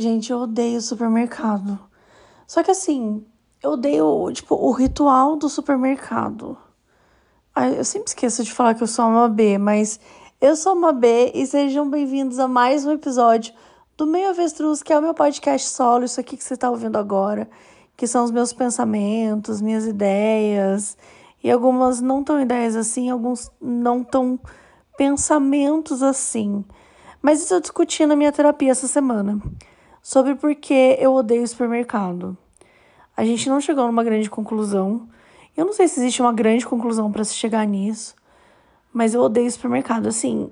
Gente, eu odeio supermercado. Só que assim, eu odeio, tipo, o ritual do supermercado. Eu sempre esqueço de falar que eu sou uma B, mas eu sou uma B e sejam bem-vindos a mais um episódio do Meio Avestruz, que é o meu podcast solo, isso aqui que você está ouvindo agora, que são os meus pensamentos, minhas ideias, e algumas não tão ideias assim, alguns não tão pensamentos assim. Mas isso eu discuti na minha terapia essa semana sobre por que eu odeio o supermercado. A gente não chegou numa grande conclusão. Eu não sei se existe uma grande conclusão para se chegar nisso, mas eu odeio o supermercado. Assim,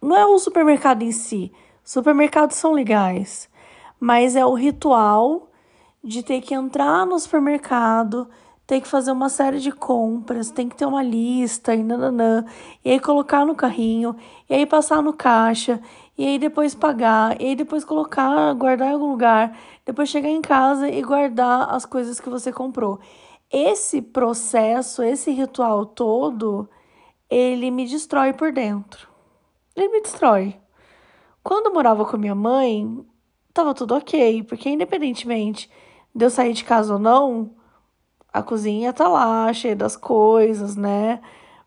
não é o supermercado em si. Supermercados são legais, mas é o ritual de ter que entrar no supermercado, ter que fazer uma série de compras, tem que ter uma lista e nananã, e aí colocar no carrinho, e aí passar no caixa, e aí depois pagar, e aí depois colocar, guardar em algum lugar, depois chegar em casa e guardar as coisas que você comprou. Esse processo, esse ritual todo, ele me destrói por dentro. Ele me destrói. Quando eu morava com minha mãe, tava tudo ok, porque independentemente de eu sair de casa ou não, a cozinha tá lá, cheia das coisas, né?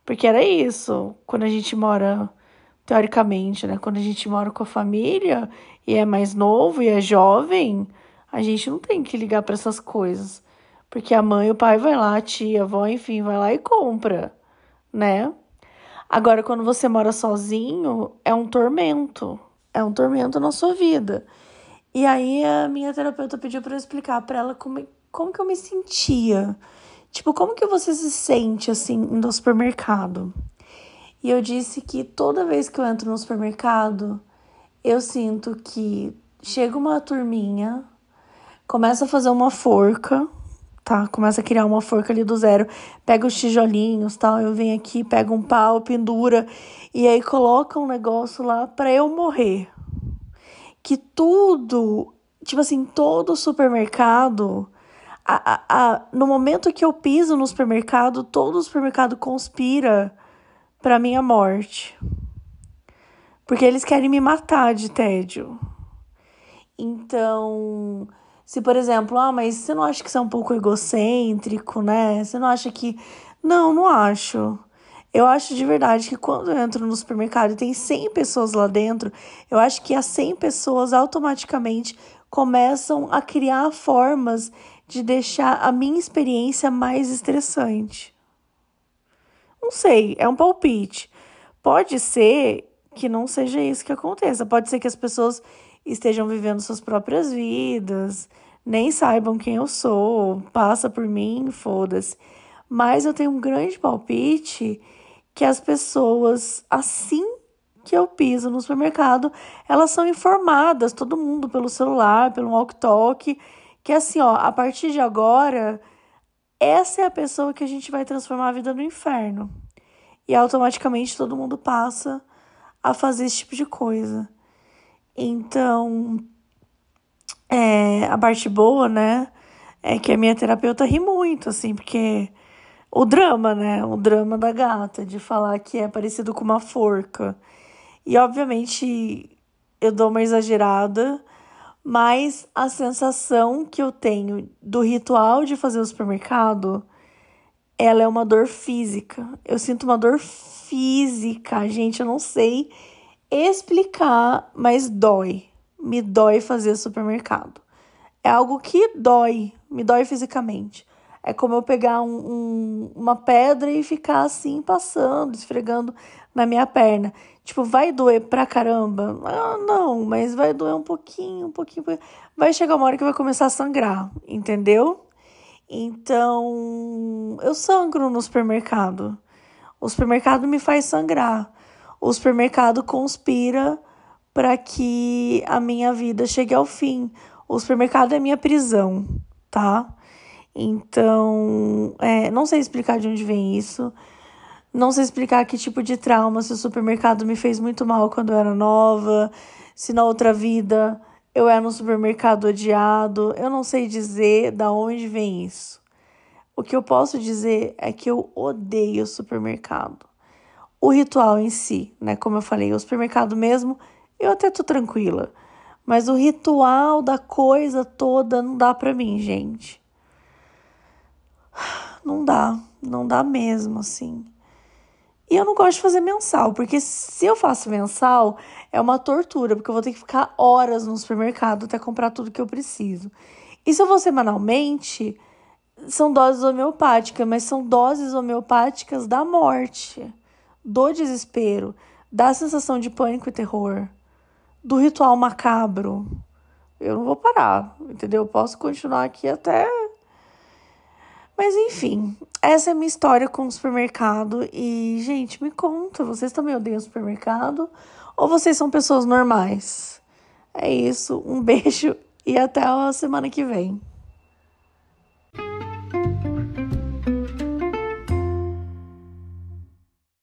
Porque era isso. Quando a gente mora, teoricamente, né? Quando a gente mora com a família e é mais novo e é jovem, a gente não tem que ligar para essas coisas. Porque a mãe, o pai vai lá, a tia, a avó, enfim, vai lá e compra, né? Agora, quando você mora sozinho, é um tormento. É um tormento na sua vida. E aí a minha terapeuta pediu para eu explicar para ela como, como que eu me sentia. Tipo, como que você se sente assim no supermercado? E eu disse que toda vez que eu entro no supermercado, eu sinto que chega uma turminha, começa a fazer uma forca, tá? Começa a criar uma forca ali do zero, pega os tijolinhos, tal, eu venho aqui, pego um pau, pendura e aí coloca um negócio lá para eu morrer. Que tudo, tipo assim, todo supermercado a, a, a, no momento que eu piso no supermercado, todo supermercado conspira para minha morte. Porque eles querem me matar de tédio. Então, se por exemplo, ah, mas você não acha que você é um pouco egocêntrico, né? Você não acha que. Não, não acho. Eu acho de verdade que quando eu entro no supermercado e tem 100 pessoas lá dentro, eu acho que as 100 pessoas automaticamente começam a criar formas de deixar a minha experiência mais estressante. Não sei, é um palpite. Pode ser que não seja isso que aconteça. Pode ser que as pessoas estejam vivendo suas próprias vidas, nem saibam quem eu sou, passa por mim, foda-se. Mas eu tenho um grande palpite que as pessoas, assim que eu piso no supermercado, elas são informadas, todo mundo pelo celular, pelo walk-talk, que assim, ó, a partir de agora, essa é a pessoa que a gente vai transformar a vida no inferno. E automaticamente todo mundo passa a fazer esse tipo de coisa. Então, é, a parte boa, né, é que a minha terapeuta ri muito, assim, porque o drama, né, o drama da gata, de falar que é parecido com uma forca. E, obviamente, eu dou uma exagerada, mas a sensação que eu tenho do ritual de fazer o supermercado, ela é uma dor física. Eu sinto uma dor física, gente, eu não sei explicar, mas dói. Me dói fazer supermercado. É algo que dói, me dói fisicamente. É como eu pegar um, um, uma pedra e ficar assim, passando, esfregando na minha perna. Tipo, vai doer pra caramba? Ah, não, mas vai doer um pouquinho, um pouquinho. Vai chegar uma hora que vai começar a sangrar, entendeu? Então, eu sangro no supermercado. O supermercado me faz sangrar. O supermercado conspira para que a minha vida chegue ao fim. O supermercado é minha prisão, tá? Então, é, não sei explicar de onde vem isso. Não sei explicar que tipo de trauma, se o supermercado me fez muito mal quando eu era nova, se na outra vida eu era no supermercado odiado. Eu não sei dizer da onde vem isso. O que eu posso dizer é que eu odeio o supermercado. O ritual em si, né? Como eu falei, o supermercado mesmo, eu até tô tranquila. Mas o ritual da coisa toda não dá pra mim, gente. Não dá, não dá mesmo, assim. E eu não gosto de fazer mensal, porque se eu faço mensal, é uma tortura, porque eu vou ter que ficar horas no supermercado até comprar tudo que eu preciso. E se eu vou semanalmente, são doses homeopáticas, mas são doses homeopáticas da morte, do desespero, da sensação de pânico e terror, do ritual macabro. Eu não vou parar, entendeu? Eu posso continuar aqui até. Mas enfim, essa é a minha história com o supermercado. E, gente, me conta, vocês também odeiam supermercado? Ou vocês são pessoas normais? É isso, um beijo e até a semana que vem.